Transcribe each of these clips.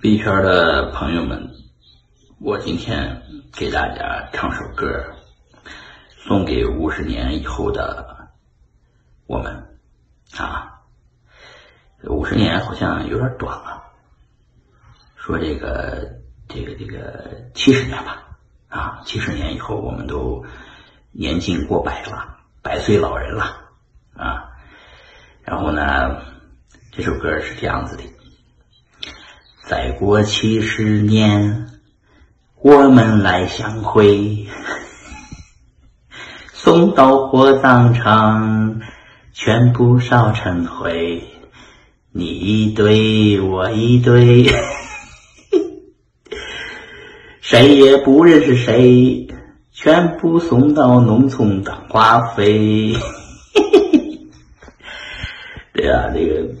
币圈的朋友们，我今天给大家唱首歌，送给五十年以后的我们啊。五十年好像有点短了，说这个这个这个七十年吧啊，七十年以后我们都年近过百了，百岁老人了啊。然后呢，这首歌是这样子的。再过七十年，我们来相会，送到火葬场，全部烧成灰。你一堆，我一堆，谁也不认识谁，全部送到农村当化肥。对啊，这个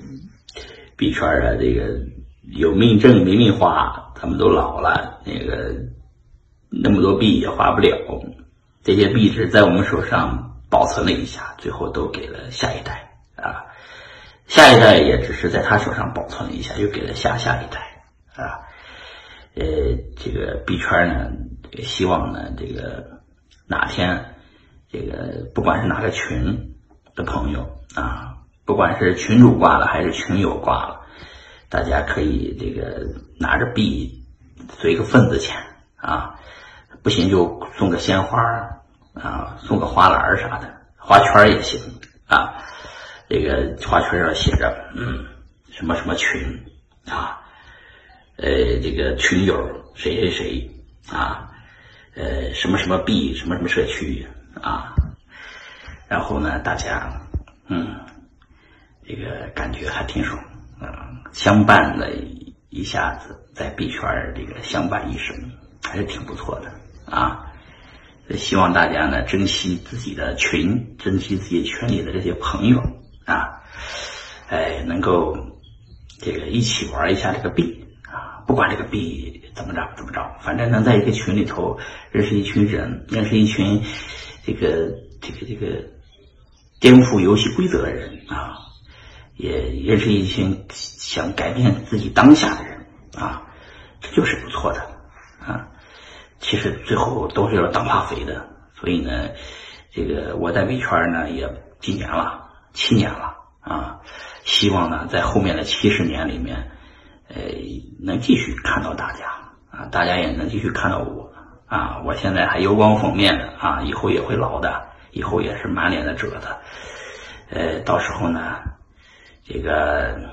币圈啊，这个。有命挣没命花，他们都老了，那个那么多币也花不了。这些币只在我们手上保存了一下，最后都给了下一代啊。下一代也只是在他手上保存了一下，又给了下下一代啊。呃，这个币圈呢，希望呢，这个哪天这个不管是哪个群的朋友啊，不管是群主挂了还是群友挂了。大家可以这个拿着币随个份子钱啊，不行就送个鲜花啊，送个花篮啥的，花圈也行啊。这个花圈上写着嗯什么什么群啊，呃这个群友谁谁谁啊，呃什么什么币什么什么社区啊，然后呢大家嗯这个感觉还挺爽。相伴了一下子，在币圈这个相伴一生，还是挺不错的啊。希望大家呢珍惜自己的群，珍惜自己圈里的这些朋友啊，哎，能够这个一起玩一下这个币啊，不管这个币怎么着怎么着，反正能在一个群里头认识一群人，认识一群这个这个这个颠覆游戏规则的人啊。也认识一群想改变自己当下的人啊，这就是不错的啊。其实最后都是要当化肥的，所以呢，这个我在微圈呢也几年了，七年了啊。希望呢在后面的七十年里面，呃，能继续看到大家啊，大家也能继续看到我啊。我现在还油光粉面的啊，以后也会老的，以后也是满脸的褶子，呃，到时候呢。这个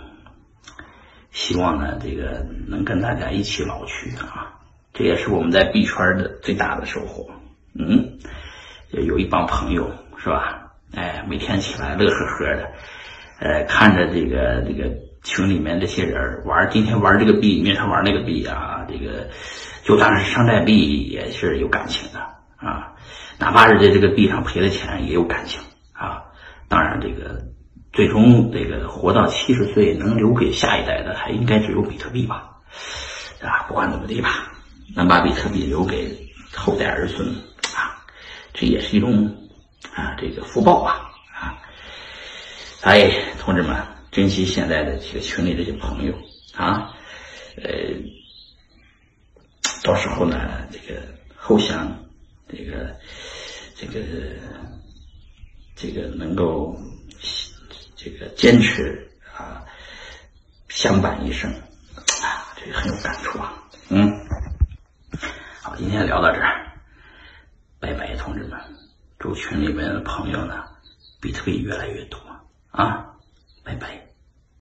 希望呢，这个能跟大家一起老去啊，这也是我们在币圈的最大的收获。嗯，有一帮朋友是吧？哎，每天起来乐呵呵的，呃，看着这个这个群里面这些人玩，今天玩这个币，明天玩那个币啊，这个就算是山寨币也是有感情的啊，哪怕是在这个币上赔了钱也有感情啊。当然这个。最终，这个活到七十岁能留给下一代的，还应该只有比特币吧？啊，不管怎么地吧，能把比特币留给后代儿孙啊，这也是一种啊，这个福报吧？啊，哎，同志们，珍惜现在的这个群里这些朋友啊，呃，到时候呢，这个后想这个这个这个能够。这个坚持啊，相伴一生啊，这个很有感触啊。嗯，好，今天聊到这儿，拜拜，同志们，祝群里面的朋友呢，比特币越来越多啊，拜拜。